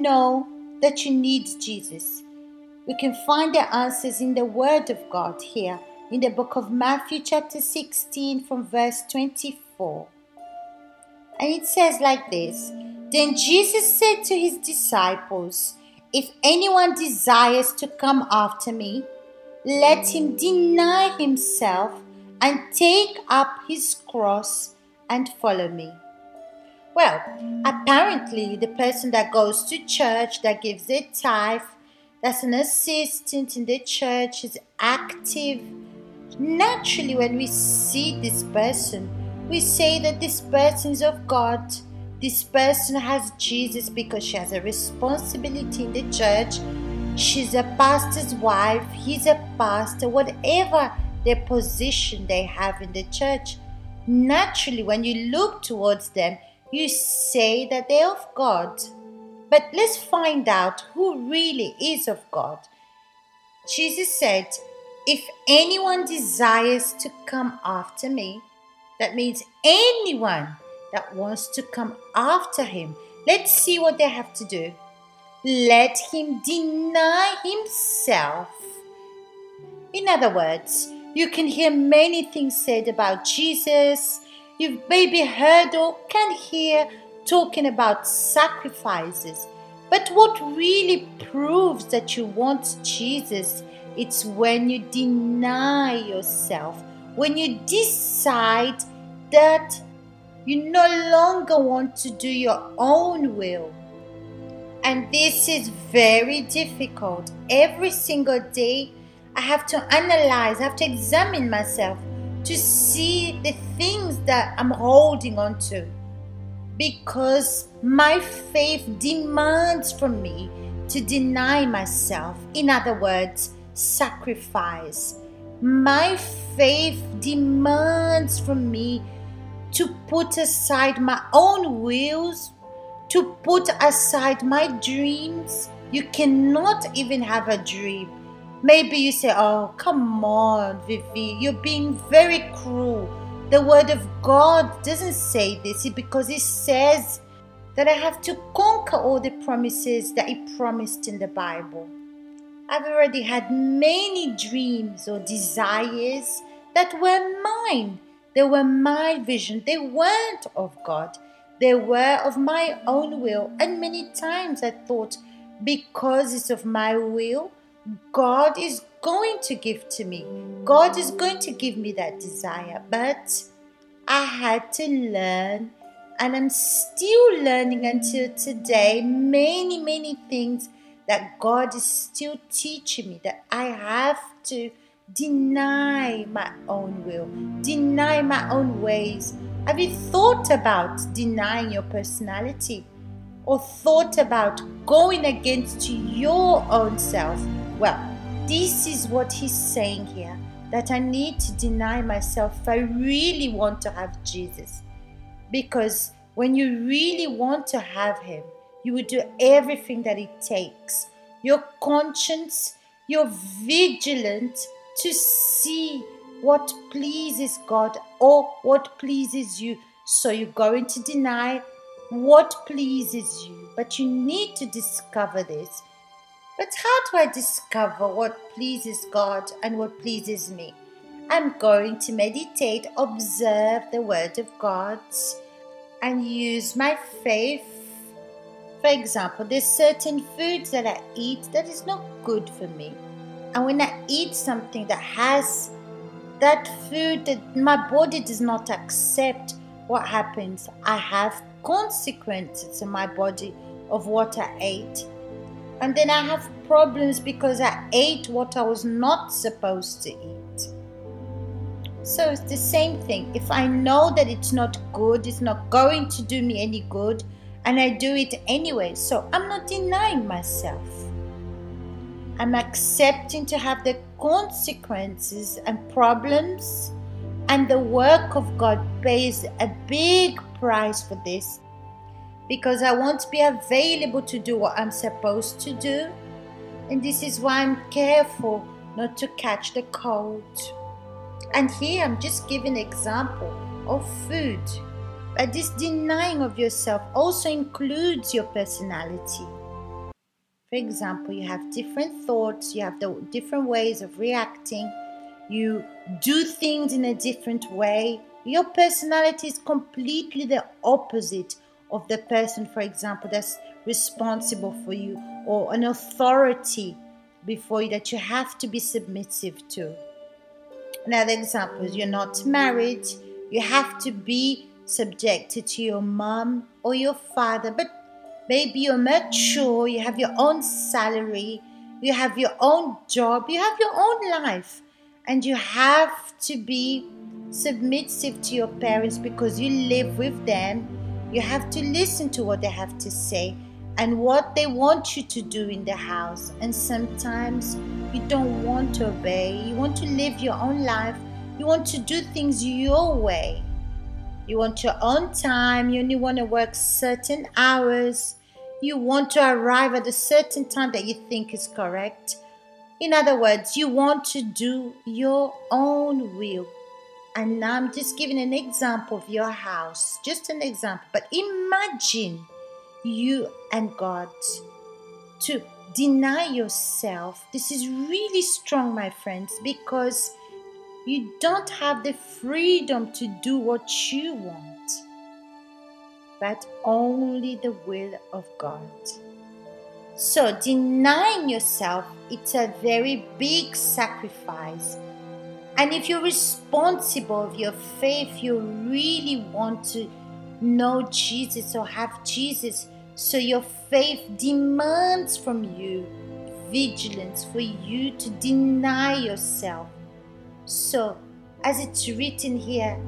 know that you need Jesus? We can find the answers in the Word of God here in the book of Matthew, chapter 16, from verse 24. And it says like this Then Jesus said to his disciples, If anyone desires to come after me, let him deny himself and take up his cross and follow me. Well, apparently, the person that goes to church, that gives their tithe, that's an assistant in the church, is active. Naturally, when we see this person, we say that this person is of God. This person has Jesus because she has a responsibility in the church. She's a pastor's wife, he's a pastor, whatever their position they have in the church. Naturally, when you look towards them, you say that they're of God. But let's find out who really is of God. Jesus said, If anyone desires to come after me, that means anyone that wants to come after him, let's see what they have to do. Let him deny himself. In other words, you can hear many things said about Jesus You've maybe heard or can hear talking about sacrifices. But what really proves that you want Jesus, it's when you deny yourself, when you decide that you no longer want to do your own will. And this is very difficult. Every single day, I have to analyze, I have to examine myself to see the things that I'm holding on to. Because my faith demands from me to deny myself. In other words, sacrifice. My faith demands from me to put aside my own wills, to put aside my dreams. You cannot even have a dream Maybe you say, Oh, come on, Vivi, you're being very cruel. The Word of God doesn't say this because it says that I have to conquer all the promises that He promised in the Bible. I've already had many dreams or desires that were mine. They were my vision. They weren't of God. They were of my own will. And many times I thought, because it's of my will, God is going to give to me. God is going to give me that desire. But I had to learn, and I'm still learning until today many, many things that God is still teaching me that I have to deny my own will, deny my own ways. Have you thought about denying your personality or thought about going against your own self? Well, this is what he's saying here that I need to deny myself if I really want to have Jesus. Because when you really want to have him, you will do everything that it takes. Your conscience, you're vigilant to see what pleases God or what pleases you. So you're going to deny what pleases you. But you need to discover this but how do I discover what pleases God and what pleases me? I'm going to meditate, observe the Word of God, and use my faith. For example, there's certain foods that I eat that is not good for me. And when I eat something that has that food that my body does not accept, what happens? I have consequences in my body of what I ate and then I have problems because I ate what I was not supposed to eat. So it's the same thing. If I know that it's not good, it's not going to do me any good, and I do it anyway, so I'm not denying myself. I'm accepting to have the consequences and problems, and the work of God pays a big price for this because I won't be available to do what I'm supposed to do. And this is why I'm careful not to catch the cold. And here I'm just giving example of food. But this denying of yourself also includes your personality. For example, you have different thoughts, you have the different ways of reacting, you do things in a different way. Your personality is completely the opposite of the person, for example, that's responsible for you or an authority before you that you have to be submissive to. Another example is you're not married, you have to be subjected to your mom or your father, but maybe you're mature, you have your own salary, you have your own job, you have your own life, and you have to be submissive to your parents because you live with them. You have to listen to what they have to say and what they want you to do in the house. And sometimes you don't want to obey, you want to live your own life, you want to do things your way. You want your own time, you only want to work certain hours, you want to arrive at a certain time that you think is correct. In other words, you want to do your own will. And now I'm just giving an example of your house, just an example. But imagine you and God to deny yourself. This is really strong, my friends, because you don't have the freedom to do what you want, but only the will of God. So, denying yourself, it's a very big sacrifice. And if you're responsible of your faith, you really want to know Jesus or have Jesus. So your faith demands from you vigilance for you to deny yourself. So, as it's written here,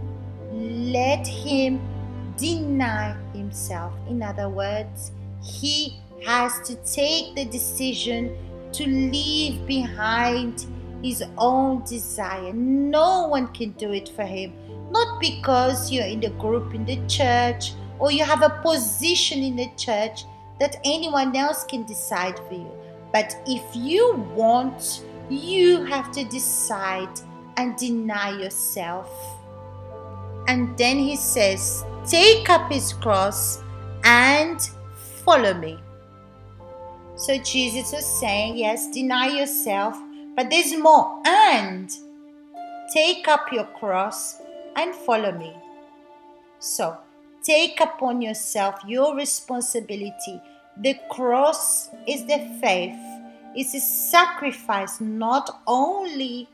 let him deny himself. In other words, he has to take the decision to leave behind his own desire. No one can do it for him not because you're in the group in the church or you have a position in the church that anyone else can decide for you. But if you want, you have to decide and deny yourself. And then he says, Take up his cross and follow me. So Jesus was saying, Yes, deny yourself, but there's more. And take up your cross and follow me. So, take upon yourself your responsibility. The cross is the faith, it's a sacrifice, not only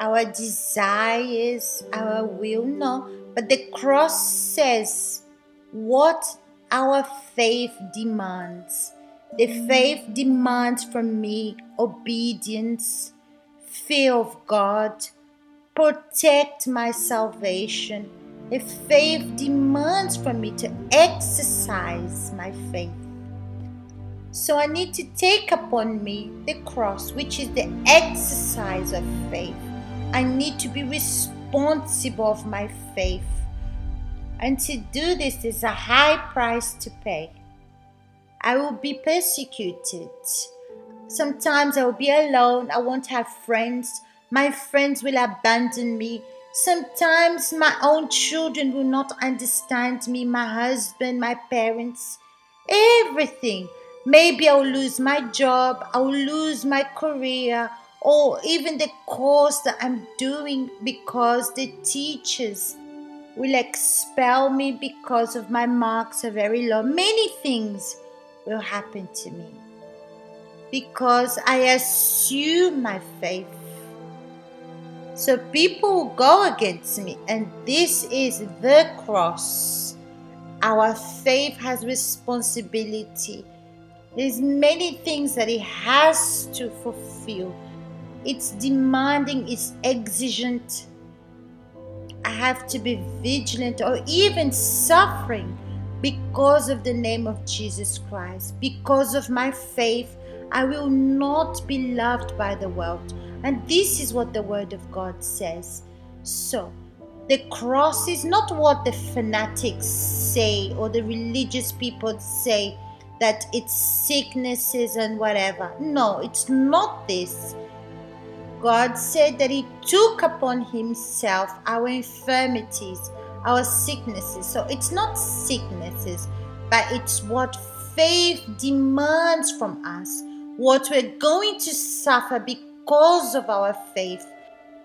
our desires, our will, no, but the cross says what our faith demands. The faith demands from me obedience, fear of God, protect my salvation. If faith demands from me to exercise my faith. So I need to take upon me the cross, which is the exercise of faith. I need to be responsible of my faith. And to do this is a high price to pay. I will be persecuted. Sometimes I will be alone. I won't have friends. My friends will abandon me. Sometimes my own children will not understand me, my husband, my parents, everything. Maybe I'll lose my job, I'll lose my career, or even the course that I'm doing because the teachers will expel me because of my marks are very low. Many things will happen to me because I assume my faith so people go against me, and this is the cross. Our faith has responsibility. There's many things that it has to fulfill. It's demanding, it's exigent. I have to be vigilant or even suffering because of the name of Jesus Christ. Because of my faith, I will not be loved by the world. And this is what the Word of God says. So, the cross is not what the fanatics say or the religious people say that it's sicknesses and whatever. No, it's not this. God said that He took upon Himself our infirmities, our sicknesses. So it's not sicknesses, but it's what faith demands from us, what we're going to suffer because of our faith.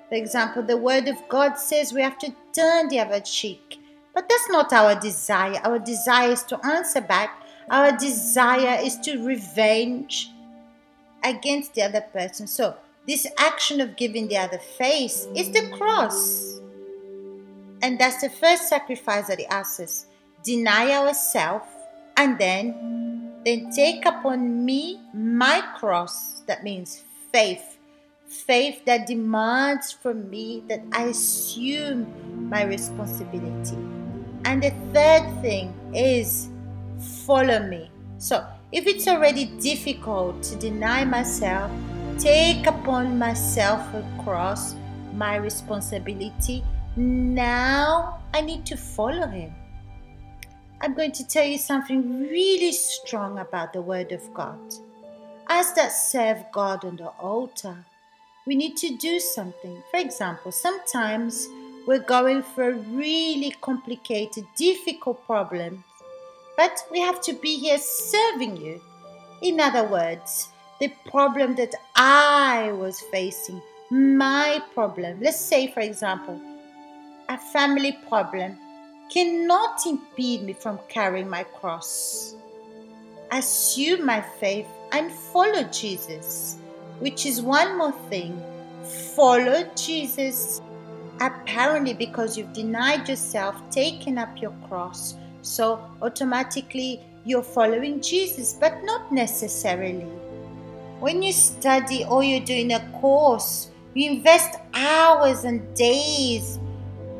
For example, the Word of God says we have to turn the other cheek. But that's not our desire. Our desire is to answer back. Our desire is to revenge against the other person. So, this action of giving the other face is the cross. And that's the first sacrifice that he asks us deny ourselves and then then take upon me my cross. That means faith. Faith that demands from me that i assume my responsibility. And the third thing is follow me. So if it's already difficult to deny myself take upon myself a cross my responsibility now i need to follow him I'm going to tell you something really strong about the Word of God. As that serve God on the altar, we need to do something. For example, sometimes we're going through a really complicated, difficult problem, but we have to be here serving you. In other words, the problem that I was facing, my problem, let's say, for example, a family problem cannot impede me from carrying my cross. Assume my faith and follow Jesus, which is one more thing. Follow Jesus. Apparently, because you've denied yourself, taken up your cross, so automatically you're following Jesus, but not necessarily. When you study or you're doing a course, you invest hours and days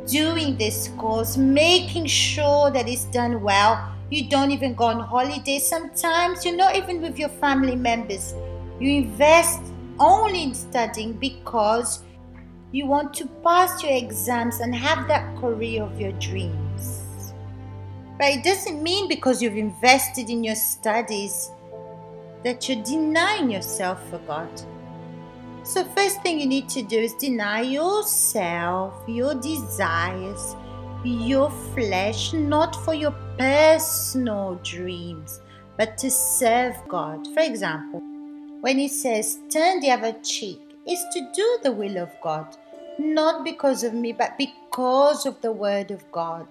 doing this course, making sure that it's done well. You don't even go on holiday. Sometimes you're not even with your family members. You invest only in studying because you want to pass your exams and have that career of your dreams. But it doesn't mean because you've invested in your studies that you're denying yourself for God. So, first thing you need to do is deny yourself, your desires, your flesh, not for your personal dreams, but to serve God. For example, when he says, turn the other cheek, is to do the will of God, not because of me, but because of the word of God.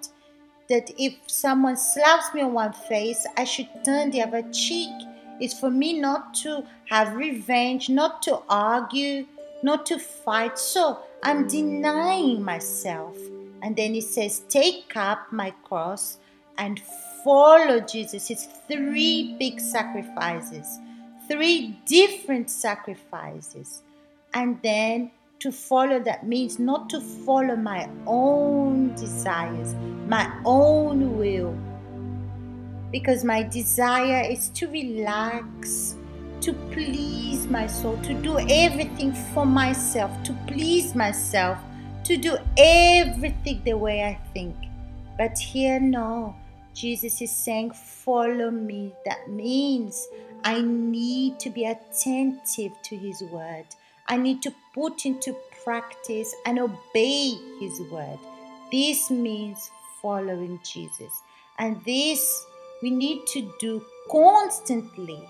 That if someone slaps me on one face, I should turn the other cheek is for me not to have revenge, not to argue, not to fight. So I'm denying myself. And then he says, Take up my cross and follow Jesus. It's three big sacrifices, three different sacrifices. And then to follow that means not to follow my own desires, my own will, because my desire is to relax, to please my soul, to do everything for myself, to please myself, to do everything the way I think. But here, no. Jesus is saying, Follow me. That means I need to be attentive to His word. I need to put into practice and obey His word. This means following Jesus. And this we need to do constantly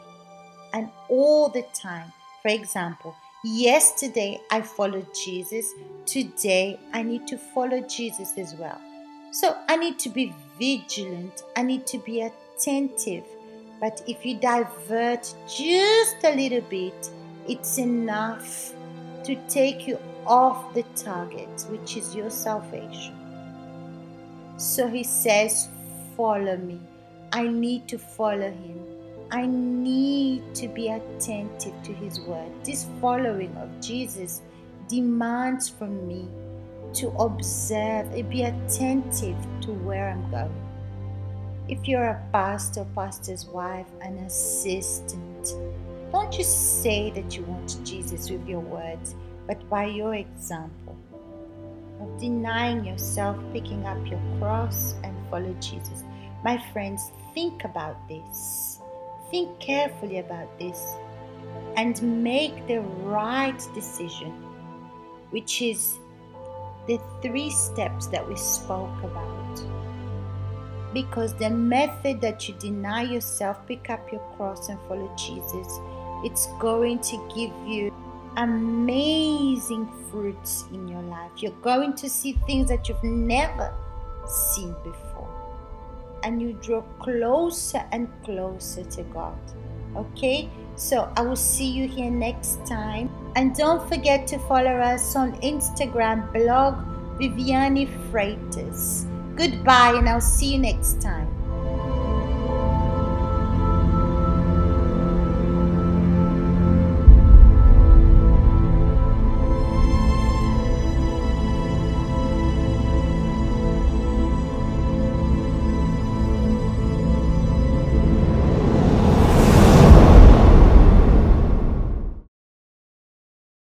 and all the time. For example, yesterday I followed Jesus, today I need to follow Jesus as well. So I need to be vigilant, I need to be attentive. But if you divert just a little bit, it's enough to take you off the target, which is your salvation. So he says, Follow me. I need to follow him. I need to be attentive to his word. This following of Jesus demands from me to observe and be attentive to where I'm going. If you're a pastor, pastor's wife, an assistant, don't just say that you want Jesus with your words, but by your example of denying yourself, picking up your cross, and follow Jesus. My friends, think about this. Think carefully about this and make the right decision, which is the three steps that we spoke about. because the method that you deny yourself, pick up your cross and follow Jesus, it's going to give you amazing fruits in your life. You're going to see things that you've never seen before. And you draw closer and closer to God. Okay? So I will see you here next time. And don't forget to follow us on Instagram, blog Viviane Freitas. Goodbye, and I'll see you next time.